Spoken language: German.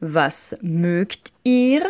Was mögt ihr?